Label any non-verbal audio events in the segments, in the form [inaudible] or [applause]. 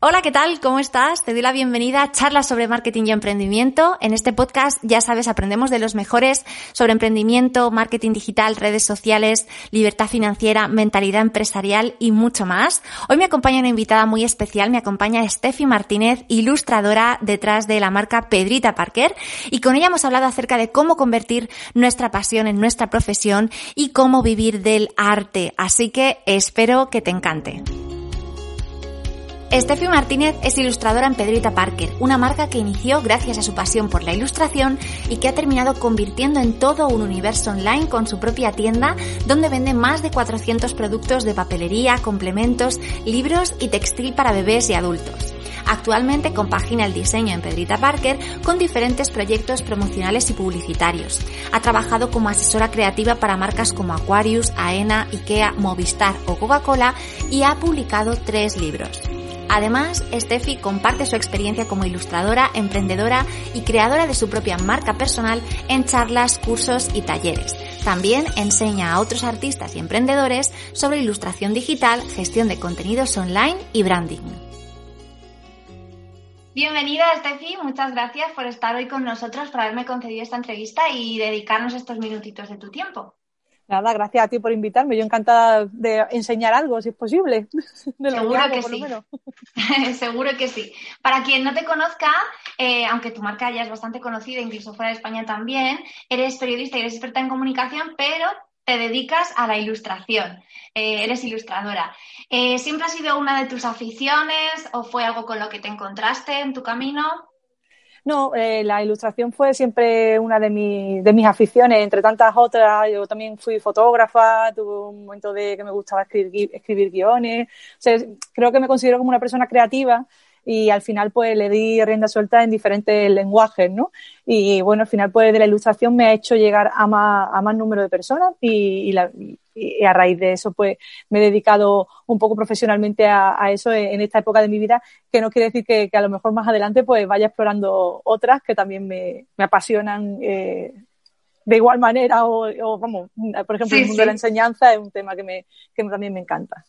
Hola, ¿qué tal? ¿Cómo estás? Te doy la bienvenida a Charlas sobre Marketing y Emprendimiento. En este podcast, ya sabes, aprendemos de los mejores sobre emprendimiento, marketing digital, redes sociales, libertad financiera, mentalidad empresarial y mucho más. Hoy me acompaña una invitada muy especial, me acompaña Steffi Martínez, ilustradora detrás de la marca Pedrita Parker, y con ella hemos hablado acerca de cómo convertir nuestra pasión en nuestra profesión y cómo vivir del arte. Así que espero que te encante. Steffi Martínez es ilustradora en Pedrita Parker, una marca que inició gracias a su pasión por la ilustración y que ha terminado convirtiendo en todo un universo online con su propia tienda donde vende más de 400 productos de papelería, complementos, libros y textil para bebés y adultos. Actualmente compagina el diseño en Pedrita Parker con diferentes proyectos promocionales y publicitarios. Ha trabajado como asesora creativa para marcas como Aquarius, AENA, IKEA, Movistar o Coca-Cola y ha publicado tres libros. Además, Steffi comparte su experiencia como ilustradora, emprendedora y creadora de su propia marca personal en charlas, cursos y talleres. También enseña a otros artistas y emprendedores sobre ilustración digital, gestión de contenidos online y branding. Bienvenida, Steffi. Muchas gracias por estar hoy con nosotros, por haberme concedido esta entrevista y dedicarnos estos minutitos de tu tiempo. Nada, gracias a ti por invitarme. Yo encantada de enseñar algo, si es posible. [laughs] Seguro que, sí. [laughs] Seguro que sí. Para quien no te conozca, eh, aunque tu marca ya es bastante conocida, incluso fuera de España también, eres periodista y eres experta en comunicación, pero te dedicas a la ilustración. Eh, eres ilustradora. Eh, ¿Siempre ha sido una de tus aficiones o fue algo con lo que te encontraste en tu camino? No, eh, la ilustración fue siempre una de, de mis aficiones, entre tantas otras. Yo también fui fotógrafa, tuve un momento de que me gustaba escribir, escribir guiones. O sea, creo que me considero como una persona creativa y al final pues le di rienda suelta en diferentes lenguajes, ¿no? Y bueno, al final pues de la ilustración me ha hecho llegar a más, a más número de personas y, a raíz de eso pues me he dedicado un poco profesionalmente a, eso en, esta época de mi vida, que no quiere decir que, a lo mejor más adelante pues vaya explorando otras que también me, apasionan eh, de igual manera o, vamos, por ejemplo, el mundo de la enseñanza es un tema que, me, que también me encanta.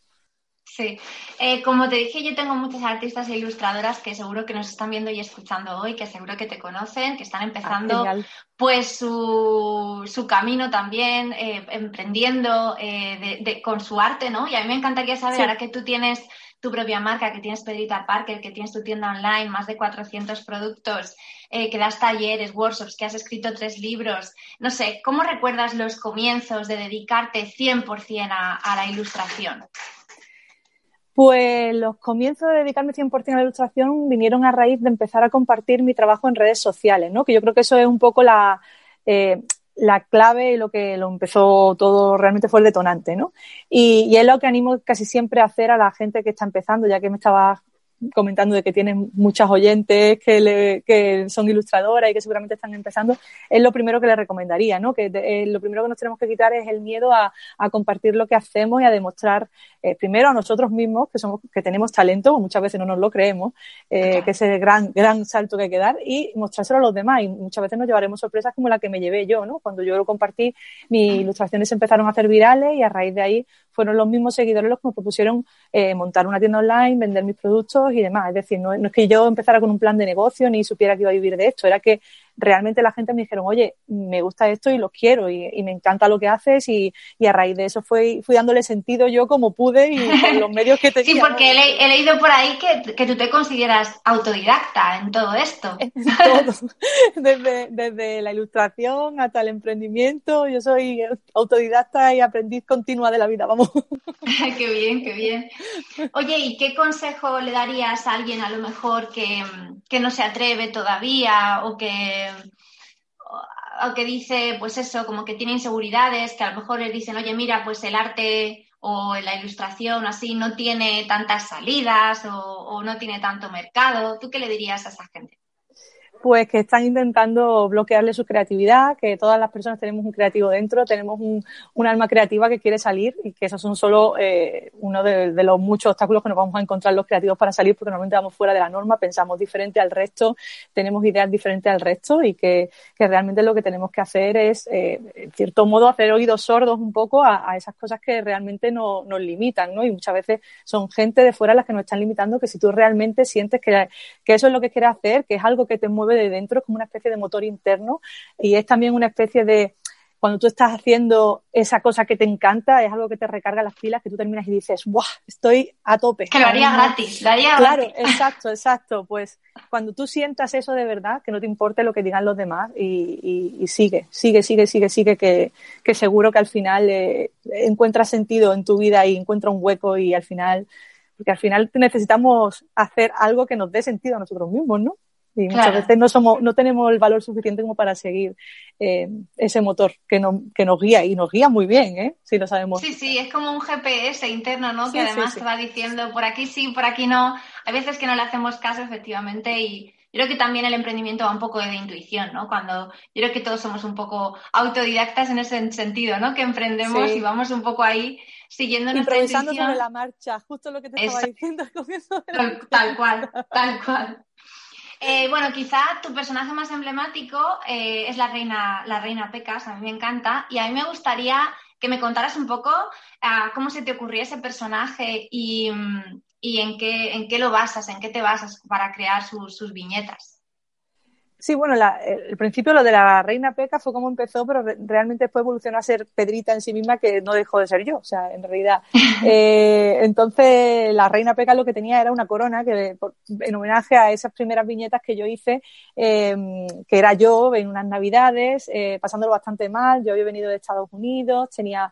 Sí, eh, como te dije, yo tengo muchas artistas e ilustradoras que seguro que nos están viendo y escuchando hoy, que seguro que te conocen, que están empezando ah, pues su, su, camino también, eh, emprendiendo eh, con su arte, ¿no? Y a mí me encantaría saber, ahora que tú tienes tu propia marca, que tienes Pedrita Parker, que tienes tu tienda online, más de 400 productos, que das talleres, workshops, que has escrito tres libros. No sé, ¿cómo recuerdas los comienzos de dedicarte 100% a, a la ilustración? Pues los comienzos de dedicarme 100% a la ilustración vinieron a raíz de empezar a compartir mi trabajo en redes sociales, ¿no? Que yo creo que eso es un poco la, eh, la clave y lo que lo empezó todo realmente fue el detonante, ¿no? Y, y, es lo que animo casi siempre a hacer a la gente que está empezando, ya que me estaba comentando de que tienen muchas oyentes que, le, que son ilustradoras y que seguramente están empezando, es lo primero que les recomendaría, ¿no? Que eh, lo primero que nos tenemos que quitar es el miedo a, a compartir lo que hacemos y a demostrar eh, primero a nosotros mismos que somos que tenemos talento, muchas veces no nos lo creemos, eh, que es el gran gran salto que hay que dar y mostrárselo a los demás y muchas veces nos llevaremos sorpresas como la que me llevé yo, ¿no? Cuando yo lo compartí, mis ilustraciones empezaron a hacer virales y a raíz de ahí fueron los mismos seguidores los que me propusieron eh, montar una tienda online, vender mis productos y demás. Es decir, no, es que yo empezara con un plan de negocio ni supiera que iba a vivir de esto, era que realmente la gente me dijeron, oye, me gusta esto y lo quiero y, me encanta lo que haces y, a raíz de eso fui, fui dándole sentido yo como pude y con los medios que [laughs] tenía. Sí, porque he, leído por ahí que, que, tú te consideras autodidacta en todo esto. [laughs] En todo, [laughs] desde, desde la ilustración hasta el emprendimiento, yo soy autodidacta y aprendiz continua de la vida, vamos. qué bien, qué bien. Oye, ¿y qué consejo le darías a alguien a lo mejor que, que no se atreve todavía o que o que dice, pues eso, como que tiene inseguridades, que a lo mejor le dicen, oye, mira, pues el arte o la ilustración así no tiene tantas salidas o, o no tiene tanto mercado, ¿tú qué le dirías a esa gente? Pues que están intentando bloquearle su creatividad, que todas las personas tenemos un creativo dentro, tenemos un, alma creativa que quiere salir y que esos son solo eh, uno de, de, los muchos obstáculos que nos vamos a encontrar los creativos para salir porque normalmente vamos fuera de la norma, pensamos diferente al resto, tenemos ideas diferentes al resto y que, que realmente lo que tenemos que hacer es, eh, en cierto modo, hacer oídos sordos un poco a, a esas cosas que realmente no, nos limitan, ¿no? Y muchas veces son gente de fuera las que nos están limitando que si tú realmente sientes que, que eso es lo que quieres hacer, que es algo que te mueve de dentro, es como una especie de motor interno y es también una especie de, cuando tú estás haciendo esa cosa que te encanta, es algo que te recarga las pilas, que tú terminas y dices, ¡buah! Estoy a tope. Que lo haría gratis, lo haría Claro, [laughs] exacto, exacto. Pues cuando tú sientas eso de verdad, que no te importe lo que digan los demás y, y, y sigue, sigue, sigue, sigue, sigue, que, que seguro que al final eh, encuentras sentido en tu vida y encuentras un hueco y al final, porque al final necesitamos hacer algo que nos dé sentido a nosotros mismos, ¿no? Y muchas claro. veces no somos, no tenemos el valor suficiente como para seguir eh, ese motor que, no, que nos guía y nos guía muy bien, ¿eh? Si lo sabemos. Sí, sí, es como un GPS interno, ¿no? Sí, que además sí, sí. te va diciendo por aquí sí, por aquí no. Hay veces que no le hacemos caso, efectivamente, y yo creo que también el emprendimiento va un poco de intuición, ¿no? Cuando yo creo que todos somos un poco autodidactas en ese sentido, ¿no? Que emprendemos y vamos un poco ahí siguiendo nuestra intuición. sobre la marcha, justo lo que te estaba diciendo al comienzo. De tal, tal cual, tal cual. Eh, bueno, quizá tu personaje más emblemático eh, es la reina, la reina Pecas, a mí me encanta, y a mí me gustaría que me contaras un poco uh, cómo se te ocurrió ese personaje y, y, en, qué, en qué lo basas, en qué te basas para crear sus viñetas. Sí, bueno, la, el principio lo de la reina Peca fue como empezó, pero re, realmente después evolucionó a ser Pedrita en sí misma, que no dejó de ser yo, o sea, en realidad. [laughs] Eh, entonces, la reina Peca lo que tenía era una corona, que por, en homenaje a esas primeras viñetas que yo hice, eh, que era yo en unas navidades, eh, pasándolo bastante mal, yo había venido de Estados Unidos, tenía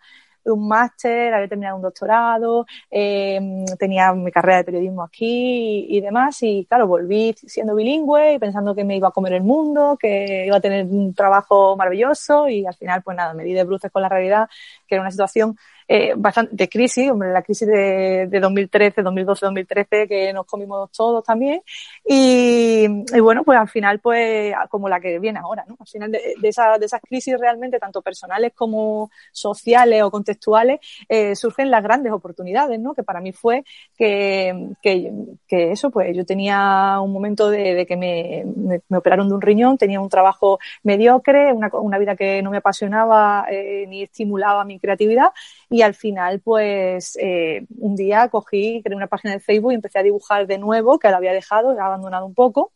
un máster, había terminado un doctorado, eh, tenía mi carrera de periodismo aquí y, y, demás. Y claro, volví siendo bilingüe y pensando que me iba a comer el mundo, que iba a tener un trabajo maravilloso y al final, pues nada, me di de bruces con la realidad, que era una situación eh, bastante de crisis, hombre, la crisis de, de 2013, 2012, 2013, que nos comimos todos también. Y, bueno, pues al final, pues como la que viene ahora, ¿no? Al final de, de, de esas crisis realmente, tanto personales como sociales o contextuales, eh, surgen las grandes oportunidades, ¿no? Que para mí fue que, que, eso, pues yo tenía un momento de, que me, operaron de un riñón, tenía un trabajo mediocre, una, una vida que no me apasionaba eh, ni estimulaba mi creatividad al final, pues, eh, un día cogí, creé una página de Facebook y empecé a dibujar de nuevo, que la había dejado, he abandonado un poco,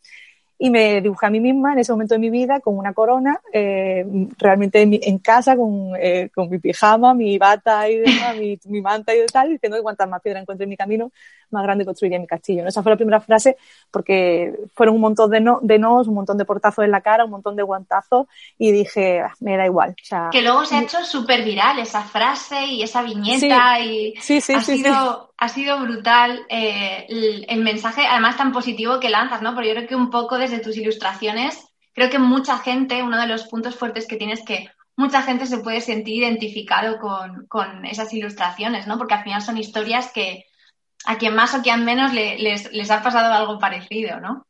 y me dibujé a mí misma en ese momento de mi vida con una corona, eh, realmente en, casa, con, eh, con mi pijama, mi bata y demás, mi, manta y tal, diciendo que cuantas más piedras encuentre en mi camino, más grande construiría mi castillo. Esa fue la primera frase porque fueron un montón de, no, de nos, un montón de portazos en la cara, un montón de guantazos y dije, ah, me da igual. O sea, que luego se ha hecho súper viral esa frase y esa viñeta sí, y sí, sí, ha, sido, ha sido brutal eh, el, el, mensaje, además tan positivo que lanzas, ¿no? Porque yo creo que un poco desde tus ilustraciones, creo que mucha gente, uno de los puntos fuertes que tienes que mucha gente se puede sentir identificado con, con esas ilustraciones, ¿no? Porque al final son historias que a quien más o quien menos le, les, les ha pasado algo parecido, ¿no?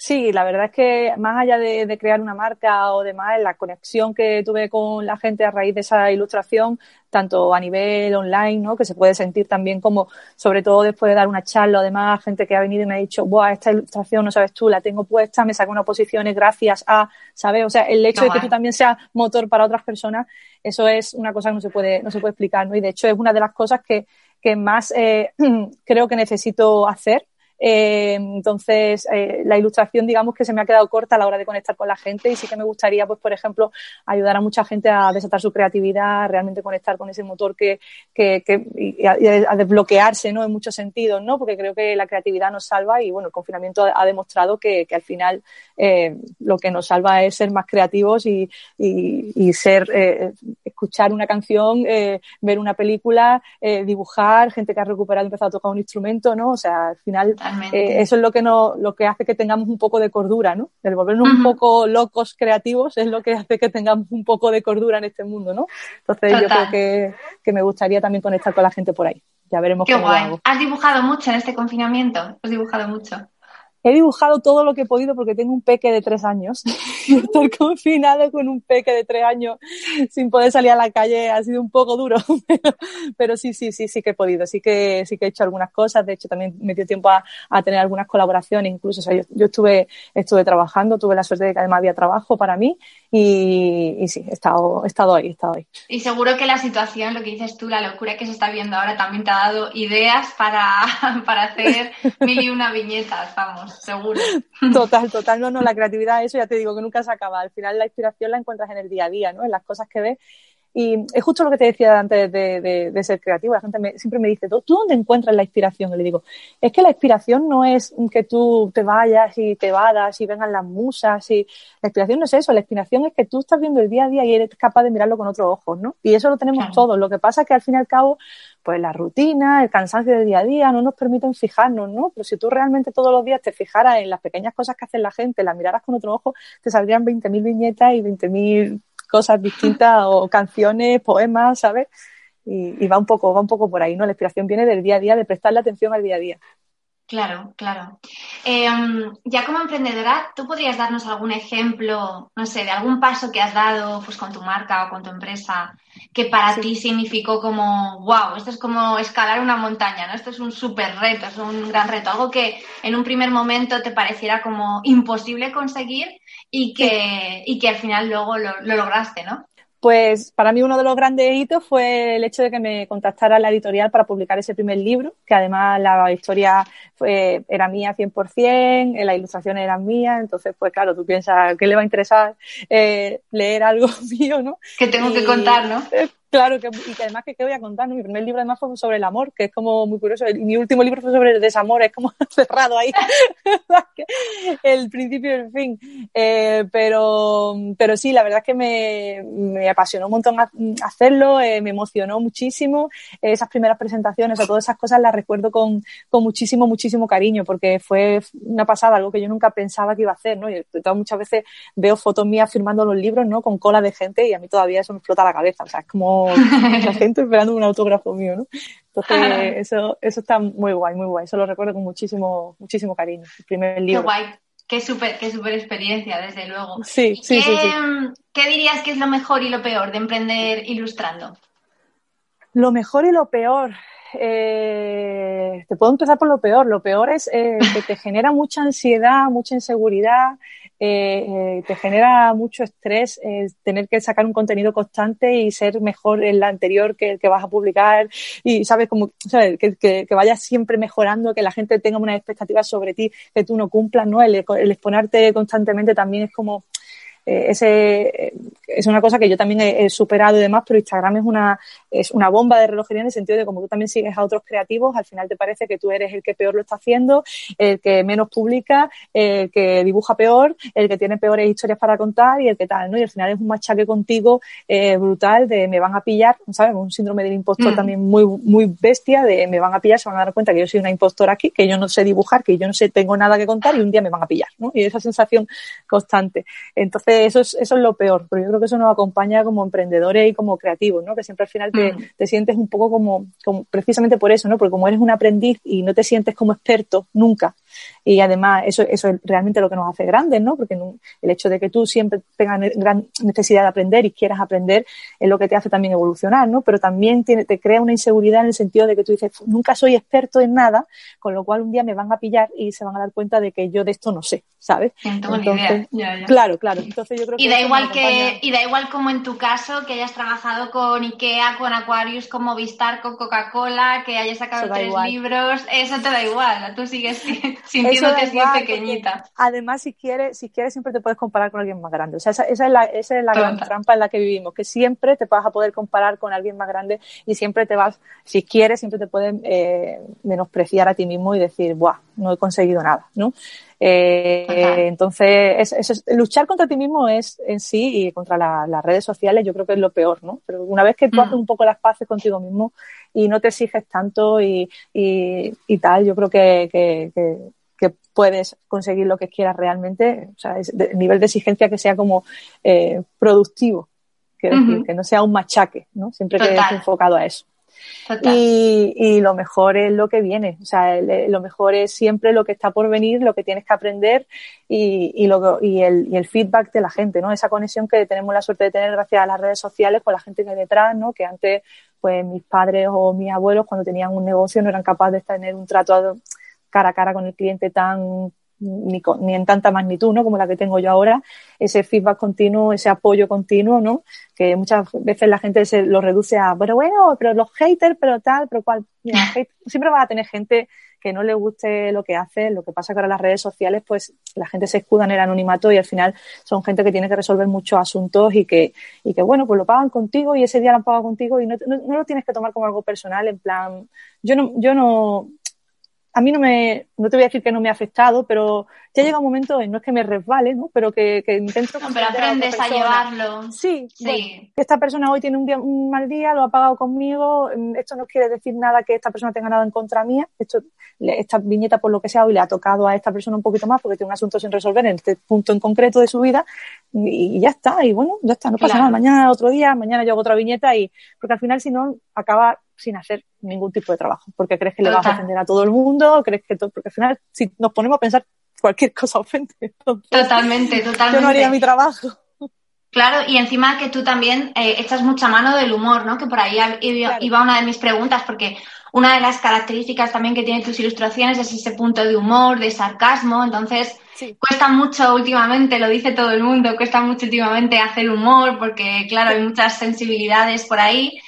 Sí, la verdad es que más allá de, de, crear una marca o demás, la conexión que tuve con la gente a raíz de esa ilustración, tanto a nivel online, ¿no? Que se puede sentir también como, sobre todo después de dar una charla, además, gente que ha venido y me ha dicho, Buah, esta ilustración, no sabes tú, la tengo puesta, me saco unas posiciones gracias a, ¿sabes? O sea, el hecho no, de que tú también seas motor para otras personas, eso es una cosa que no se puede, no se puede explicar, ¿no? Y de hecho es una de las cosas que, que más eh, [clears throat] creo que necesito hacer eh, entonces, eh, la ilustración, digamos que se me ha quedado corta a la hora de conectar con la gente y sí que me gustaría, pues, por ejemplo, ayudar a mucha gente a desatar su creatividad, realmente conectar con ese motor que, que, que y a, y a, desbloquearse, ¿no? En muchos sentidos, ¿no? Porque creo que la creatividad nos salva y, bueno, el confinamiento ha, demostrado que, al final eh, lo que nos salva es ser más creativos y, y, y ser, eh, escuchar una canción, eh, ver una película, dibujar, gente que ha recuperado empezado a tocar un instrumento, ¿no? O sea, al final eh, eso es lo que no, lo que hace que tengamos un poco de cordura, ¿no? El volvernos un poco locos creativos es lo que hace que tengamos un poco de cordura en este mundo, ¿no? Entonces yo creo que, que, me gustaría también conectar con la gente por ahí. Ya veremos Qué guay. ¿Has dibujado mucho en este confinamiento? ¿Has dibujado mucho? He dibujado todo lo que he podido porque tengo un peque de tres años. [laughs] Estar confinado con un peque de tres años sin poder salir a la calle ha sido un poco duro, [laughs] pero, sí, sí, sí, sí que he podido. Sí que, sí que he hecho algunas cosas. De hecho, también me tiempo a, tener algunas colaboraciones. Incluso, o sea, yo, estuve, estuve trabajando, tuve la suerte de que además había trabajo para mí y, sí, he estado, he estado ahí, he estado ahí. Y seguro que la situación, lo que dices tú, la locura que se está viendo ahora también te ha dado ideas para, [laughs] para hacer mil y una viñetas, vamos seguro. Total, total, no, no, la creatividad, eso ya te digo que nunca se acaba. Al final la inspiración la encuentras en el día a día, ¿no? En las cosas que ves. Y es justo lo que te decía antes de, ser creativo. La gente siempre me dice, ¿tú dónde encuentras la inspiración? Y le digo, es que la inspiración no es que tú te vayas y te vadas y vengan las musas. y La inspiración no es eso. La inspiración es que tú estás viendo el día a día y eres capaz de mirarlo con otros ojos, ¿no? Y eso lo tenemos todos. Lo que pasa es que al fin y al cabo pues la rutina, el cansancio del día a día no nos permiten fijarnos, ¿no? Pero si tú realmente todos los días te fijaras en las pequeñas cosas que hace la gente, las miraras con otro ojo, te saldrían 20.000 viñetas y 20.000 cosas distintas o canciones, poemas, ¿sabes? Y, va un poco, va un poco por ahí, ¿no? La inspiración viene del día a día, de prestarle atención al día a día. Claro, claro. Em, ya como emprendedora, ¿tú podrías darnos algún ejemplo, no sé, de algún paso que has dado pues, con tu marca o con tu empresa que para ti significó como, wow, esto es como escalar una montaña, ¿no? Esto es un súper reto, es un gran reto, algo que en un primer momento te pareciera como imposible conseguir y que, y que al final luego lo, lo lograste, ¿no? Pues para mí uno de los grandes hitos fue el hecho de que me contactara la editorial para publicar ese primer libro, que además la historia fue, era mía 100%, la ilustración era mía, entonces pues claro, tú piensas, ¿qué le va a interesar eh, leer algo [laughs] mío, no? Que tengo que contar, ¿no? Eh, Claro, que, y que además que qué voy a contar, mi primer libro además fue sobre el amor, que es como muy curioso, y mi último libro fue sobre el desamor, es como [laughs] cerrado ahí, [laughs] el principio y el fin. Eh, pero, pero sí, la verdad es que me, me apasionó un montón hacerlo, eh, me emocionó muchísimo, esas primeras presentaciones, o todas esas cosas las recuerdo con, con muchísimo, muchísimo cariño, porque fue una pasada, algo que yo nunca pensaba que iba a hacer, ¿no? Y muchas veces veo fotos mías firmando los libros, ¿no? Con cola de gente y a mí todavía eso me explota la cabeza, o sea, es como la [laughs] gente esperando un autógrafo mío, ¿no? Entonces, eso, eso está muy guay, muy guay. Eso lo recuerdo con muchísimo, muchísimo cariño. El primer libro. Qué guay. Qué súper qué super experiencia, desde luego. Sí, sí, sí, ¿Qué dirías que es lo mejor y lo peor de emprender ilustrando? Lo mejor y lo peor. Eh, te puedo empezar por lo peor. Lo peor es eh, que te genera mucha ansiedad, mucha inseguridad, eh, eh, te genera mucho estrés eh, tener que sacar un contenido constante y ser mejor en la anterior que el que vas a publicar. Y sabes como sabes que, que, que, vayas siempre mejorando que la gente tenga unas expectativas sobre ti que tú no cumplas no el, el exponerte constantemente también es como eh, ese, es una cosa que yo también he, superado y demás, pero Instagram es una, es una bomba de relojería en el sentido de como tú también sigues a otros creativos, al final te parece que tú eres el que peor lo está haciendo, el que menos publica, el que dibuja peor, el que tiene peores historias para contar y el que tal, ¿no? Y al final es un machaque contigo eh, brutal de me van a pillar, ¿sabes? Un síndrome del impostor mm. también muy, muy bestia de me van a pillar, se van a dar cuenta que yo soy una impostora aquí, que yo no sé dibujar, que yo no sé, tengo nada que contar y un día me van a pillar, ¿no? Y esa sensación constante. Entonces, eso es, eso es lo peor, pero yo creo que eso nos acompaña como emprendedores y como creativos, ¿no? Que siempre al final te, mm. te sientes un poco como, como, precisamente por eso, ¿no? Porque como eres un aprendiz y no te sientes como experto nunca, y además eso, eso es realmente lo que nos hace grandes, ¿no? Porque el hecho de que tú siempre tengas gran necesidad de aprender y quieras aprender es lo que te hace también evolucionar, ¿no? Pero también tiene, te crea una inseguridad en el sentido de que tú dices, nunca soy experto en nada, con lo cual un día me van a pillar y se van a dar cuenta de que yo de esto no sé, ¿sabes? Entonces, Claro, claro. Entonces yo creo que y da igual que y da igual como en tu caso que hayas trabajado con Ikea, con Aquarius, con Movistar, con Coca-Cola, que hayas sacado tres libros, eso te da igual, tú sigues [laughs] [laughs] sintiéndote así pequeñita. Además, si quieres, si quieres, siempre te puedes comparar con alguien más grande. O sea, esa, es la, esa es la gran trampa en la que vivimos, que siempre te vas a poder comparar con alguien más grande y siempre te vas, si quieres, siempre te pueden eh, menospreciar a ti mismo y decir, ¡buah! No he conseguido nada, ¿no? Eh, entonces, es, luchar contra ti mismo es en sí y contra las redes sociales yo creo que es lo peor, ¿no? Pero una vez que tú mm. haces un poco las paces contigo mismo y no te exiges tanto y, y, tal, yo creo que, que, que, puedes conseguir lo que quieras realmente, o sea, es el nivel de exigencia que sea como eh, productivo, que no sea un machaque, ¿no? Siempre que estés enfocado a eso. Y, y, lo mejor es lo que viene, o sea, lo mejor es siempre lo que está por venir, lo que tienes que aprender y, y, lo, y, el, y el feedback de la gente, ¿no? Esa conexión que tenemos la suerte de tener gracias a las redes sociales con la gente que hay detrás, ¿no? Que antes, pues mis padres o mis abuelos cuando tenían un negocio no eran capaces de tener un trato cara a cara con el cliente tan ni, ni, en tanta magnitud, ¿no? Como la que tengo yo ahora, ese feedback continuo, ese apoyo continuo, ¿no? Que muchas veces la gente se lo reduce a, pero bueno, pero los haters, pero tal, pero cual, mira, [laughs] siempre va a tener gente que no le guste lo que hace, lo que pasa que ahora las redes sociales, pues la gente se escuda en el anonimato y al final son gente que tiene que resolver muchos asuntos y que, y que bueno, pues lo pagan contigo y ese día lo han pagado contigo y no, no, no, lo tienes que tomar como algo personal, en plan, yo no, yo no, a mí no me, no te voy a decir que no me ha afectado, pero ya llega un momento en no es que me resbale, ¿no? Pero que, que intento. No, pero aprendes a, llevarlo. Sí, sí. esta persona hoy tiene un, día, un mal día, lo ha pagado conmigo. Mm, esto no quiere decir nada que esta persona tenga nada en contra mía. Esto, esta viñeta, por lo que sea, hoy le ha tocado a esta persona un poquito más porque tiene un asunto sin resolver en este punto en concreto de su vida y, ya está. Y bueno, ya está, no pasa nada. Mañana otro día, mañana yo hago otra viñeta y porque al final si no acaba sin hacer ningún tipo de trabajo, porque crees que le vas a ofender a todo el mundo, crees que todo, porque al final si nos ponemos a pensar cualquier cosa ofende. [laughs] totalmente, totalmente. Yo no haría mi trabajo. Claro, y encima que tú también eh, echas mucha mano del humor, ¿no? Que por ahí iba una de mis preguntas, porque una de las características también que tienen tus ilustraciones es ese punto de humor, de sarcasmo, entonces cuesta mucho últimamente, lo dice todo el mundo, cuesta mucho últimamente hacer humor, porque claro, hay muchas sensibilidades por ahí.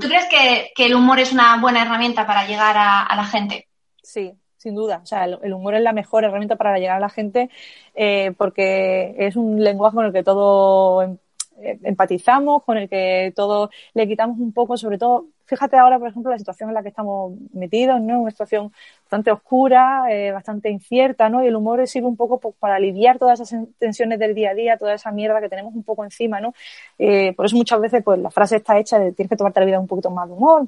¿Tú crees que, el humor es una buena herramienta para llegar a, la gente? Sí, sin duda. O sea, el, humor es la mejor herramienta para llegar a la gente eh, porque es un lenguaje con el que todo em, eh, empatizamos, con el que todo le quitamos un poco, sobre todo fíjate ahora, por ejemplo, la situación en la que estamos metidos, ¿no? Una situación bastante oscura, eh, bastante incierta, ¿no? Y el humor sirve un poco pues, para aliviar todas esas tensiones del día a día, toda esa mierda que tenemos un poco encima, ¿no? Eh, por eso muchas veces, pues, la frase está hecha de tienes que tomarte la vida un poquito más de humor.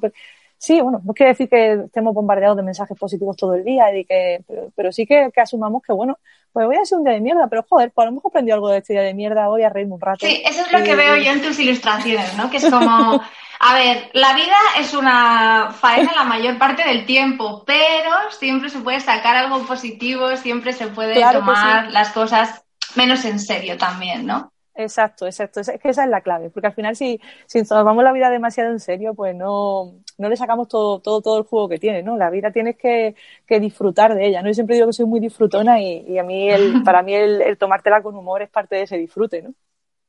sí, bueno, no quiere decir que estemos bombardeados de mensajes positivos todo el día, y que, pero, sí que, asumamos que, bueno, pues voy a ser un día de mierda, pero joder, pues a lo mejor aprendido algo de este día de mierda hoy a reírme un rato. Sí, eso es lo que veo yo en tus ilustraciones, ¿no? Que es como A ver, la vida es una faena la mayor parte del tiempo, pero siempre se puede sacar algo positivo, siempre se puede tomar las cosas menos en serio también, ¿no? Exacto, exacto. Es que esa es la clave, porque al final si, si tomamos la vida demasiado en serio, pues no, no le sacamos todo, todo, todo el juego que tiene, ¿no? La vida tienes que, que disfrutar de ella, ¿no? Yo siempre digo que soy muy disfrutona y, y a mí, el, [laughs] para mí el, el tomártela con humor es parte de ese disfrute, ¿no?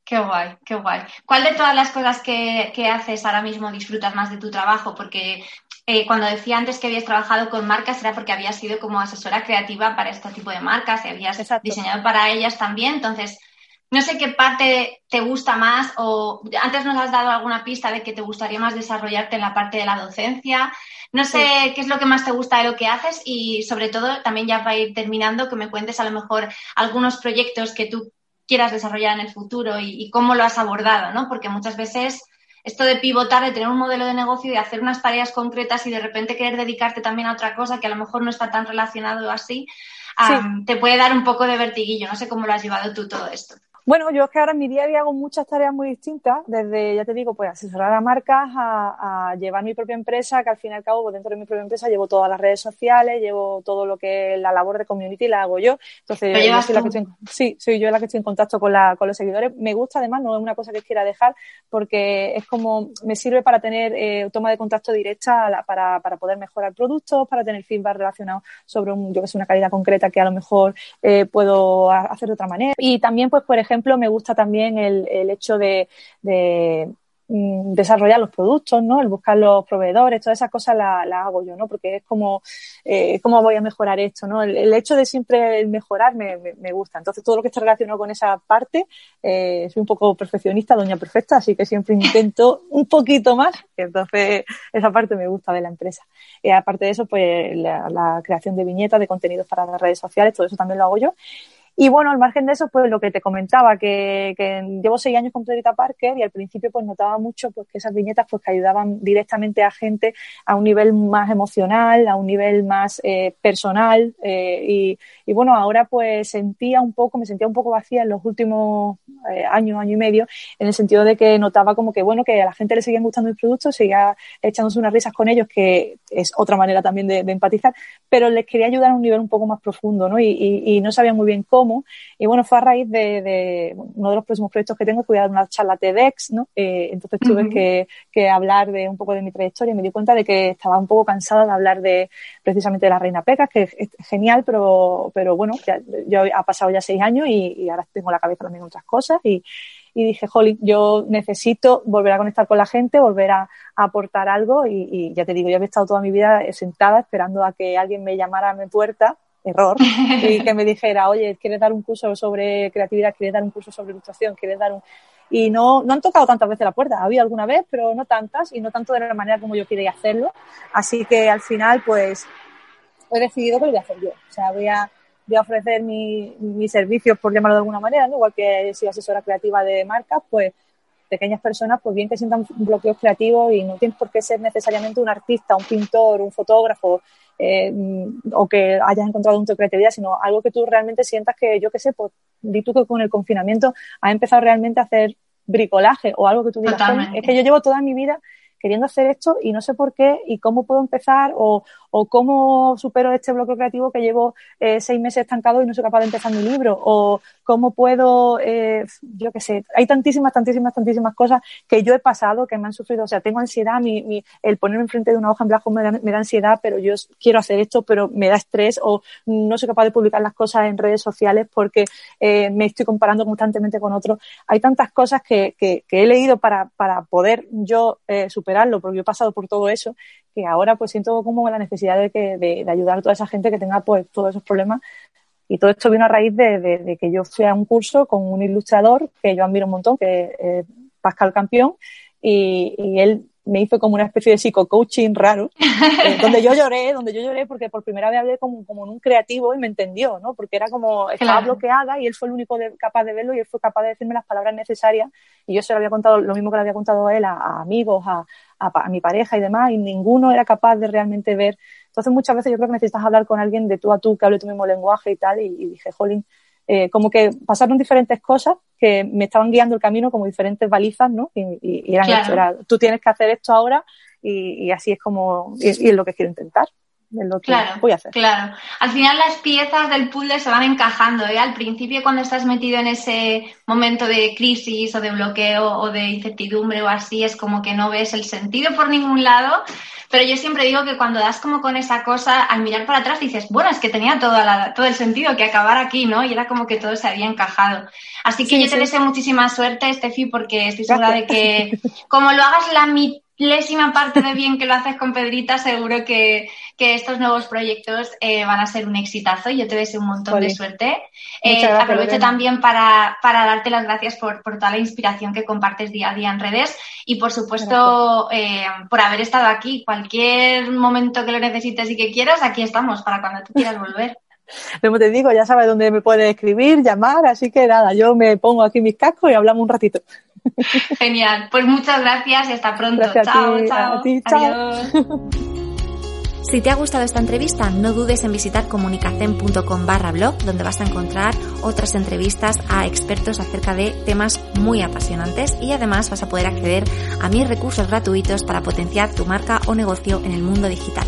Qué guay, qué guay. ¿Cuál de todas las cosas que, haces ahora mismo disfrutas más de tu trabajo? Porque eh, cuando decía antes que habías trabajado con marcas era porque habías sido como asesora creativa para este tipo de marcas y habías diseñado para ellas también. Entonces, no sé qué parte te gusta más o antes nos has dado alguna pista de que te gustaría más desarrollarte en la parte de la docencia. No sé qué es lo que más te gusta de lo que haces y sobre todo también ya para ir terminando que me cuentes a lo mejor algunos proyectos que tú quieras desarrollar en el futuro y, cómo lo has abordado, ¿no? Porque muchas veces esto de pivotar, de tener un modelo de negocio y hacer unas tareas concretas y de repente querer dedicarte también a otra cosa que a lo mejor no está tan relacionado así, te puede dar un poco de vertiguillo. No sé cómo lo has llevado tú todo esto. Bueno, yo es que ahora en mi día a día hago muchas tareas muy distintas, desde, ya te digo, pues asesorar a marcas, a, llevar mi propia empresa, que al fin y al cabo, pues, dentro de mi propia empresa llevo todas las redes sociales, llevo todo lo que es la labor de community la hago yo. Entonces, yo soy la que estoy, sí, soy yo la que estoy en contacto con, la, con los seguidores. Me gusta además, no es una cosa que quiera dejar, porque es como, me sirve para tener eh, toma de contacto directa para, para poder mejorar productos, para tener feedback relacionado sobre un, yo que sé, una calidad concreta que a lo mejor eh, puedo hacer de otra manera. Y también, pues, por ejemplo, ejemplo, me gusta también el, el hecho de, de mm, desarrollar los productos, ¿no? El buscar los proveedores, todas esas cosas las la hago yo, ¿no? Porque es como, eh, ¿cómo voy a mejorar esto, ¿no? El, hecho de siempre mejorar me, me, gusta. Entonces, todo lo que está relacionado con esa parte, eh, soy un poco perfeccionista, doña perfecta, así que siempre intento un poquito más. Entonces, esa parte me gusta de la empresa. Y aparte de eso, pues la, la creación de viñetas, de contenidos para las redes sociales, todo eso también lo hago yo. Y bueno, al margen de eso, pues lo que te comentaba, que, llevo seis años con Pedrita Parker y al principio pues notaba mucho pues que esas viñetas pues que ayudaban directamente a gente a un nivel más emocional, a un nivel más eh, personal eh, y, bueno, ahora pues sentía un poco, me sentía un poco vacía en los últimos eh, años, año y medio, en el sentido de que notaba como que bueno, que a la gente le seguían gustando mis productos, seguía echándose unas risas con ellos, que es otra manera también de, empatizar, pero les quería ayudar a un nivel un poco más profundo, ¿no? Y, y no sabía muy bien cómo y bueno, fue a raíz de, uno de los próximos proyectos que tengo, que voy a dar una charla TEDx, ¿no? Eh, entonces tuve que, hablar de un poco de mi trayectoria y me di cuenta de que estaba un poco cansada de hablar de precisamente de la reina Pecas, que es, genial, pero, pero bueno, ya, yo ha pasado ya seis años y, ahora tengo la cabeza también en otras cosas y, dije, jolly, yo necesito volver a conectar con la gente, volver a, aportar algo y, y, ya te digo, yo había estado toda mi vida sentada esperando a que alguien me llamara a mi puerta error, y que [laughs] me dijera, oye, ¿quieres dar un curso sobre creatividad? ¿Quieres dar un curso sobre ilustración? ¿Quieres dar un...? Y no, no han tocado tantas veces la puerta. Había alguna vez, pero no tantas y no tanto de la manera como yo quería hacerlo. Así que al final, pues, he decidido que lo voy a hacer yo. O sea, voy a, voy a ofrecer mis mi servicios, por llamarlo de alguna manera, ¿no? igual que soy asesora creativa de marcas, pues pequeñas personas, pues bien que sientan bloqueos creativos y no tienes por qué ser necesariamente un artista, un pintor, un fotógrafo, eh, o que hayas encontrado un toque de creatividad, sino algo que tú realmente sientas que, yo qué sé, pues di tú que con el confinamiento has empezado realmente a hacer bricolaje o algo que tú digas, es que yo llevo toda mi vida queriendo hacer esto y no sé por qué y cómo puedo empezar o, o cómo supero este bloqueo creativo que llevo eh, seis meses estancado y no soy capaz de empezar mi libro o cómo puedo, eh, yo qué sé, hay tantísimas, tantísimas, tantísimas cosas que yo he pasado, que me han sufrido, o sea, tengo ansiedad, mi, mi, el ponerme enfrente de una hoja en blanco me da, me da, ansiedad, pero yo quiero hacer esto, pero me da estrés o no soy capaz de publicar las cosas en redes sociales porque eh, me estoy comparando constantemente con otros. Hay tantas cosas que, que, que he leído para, para poder yo eh, superarlo, porque yo he pasado por todo eso, que ahora pues siento como la necesidad de, que, de, de ayudar a toda esa gente que tenga pues todos esos problemas y todo esto vino a raíz de, que yo fui a un curso con un ilustrador que yo admiro un montón, que es Pascal Campión, y, él me hizo como una especie de psico-coaching raro, [laughs] eh, donde yo lloré, donde yo lloré porque por primera vez hablé como, como en un creativo y me entendió, ¿no? Porque era como, estaba bloqueada y él fue el único capaz de verlo y él fue capaz de decirme las palabras necesarias y yo se lo había contado, lo mismo que le había contado a él, a, amigos, a, a, mi pareja y demás, y ninguno era capaz de realmente ver entonces, muchas veces yo creo que necesitas hablar con alguien de tú a tú que hable tu mismo lenguaje y tal. Y, dije, jolín, eh, como que pasaron diferentes cosas que me estaban guiando el camino como diferentes balizas, ¿no? Y, eran esto, tú tienes que hacer esto ahora y, así es como, y, es lo que quiero intentar. Lo que claro, voy a hacer. Claro. Al final las piezas del puzzle se van encajando. ¿eh? Al principio cuando estás metido en ese momento de crisis o de bloqueo o de incertidumbre o así, es como que no ves el sentido por ningún lado pero yo siempre digo que cuando das como con esa cosa, al mirar para atrás dices, bueno, es que tenía toda todo el sentido que acabar aquí, ¿no? Y era como que todo se había encajado. Así que yo te deseo muchísima suerte, Estefi, porque estoy segura de que como lo hagas la mitad lésima parte de bien que lo haces con Pedrita, seguro que, estos nuevos proyectos eh, van a ser un exitazo y yo te deseo un montón de suerte. Eh, aprovecho también para, darte las gracias por, toda la inspiración que compartes día a día en redes y por supuesto eh, por haber estado aquí. Cualquier momento que lo necesites y que quieras, aquí estamos para cuando tú quieras volver. [laughs] Como te digo, ya sabes dónde me puedes escribir, llamar, así que nada, yo me pongo aquí mis cascos y hablamos un ratito. [laughs] Genial, pues muchas gracias y hasta pronto. chao, chao. Adiós. [laughs] Si te ha gustado esta entrevista, no dudes en visitar comunicacen.com barra blog, donde vas a encontrar otras entrevistas a expertos acerca de temas muy apasionantes y además vas a poder acceder a mis recursos gratuitos para potenciar tu marca o negocio en el mundo digital.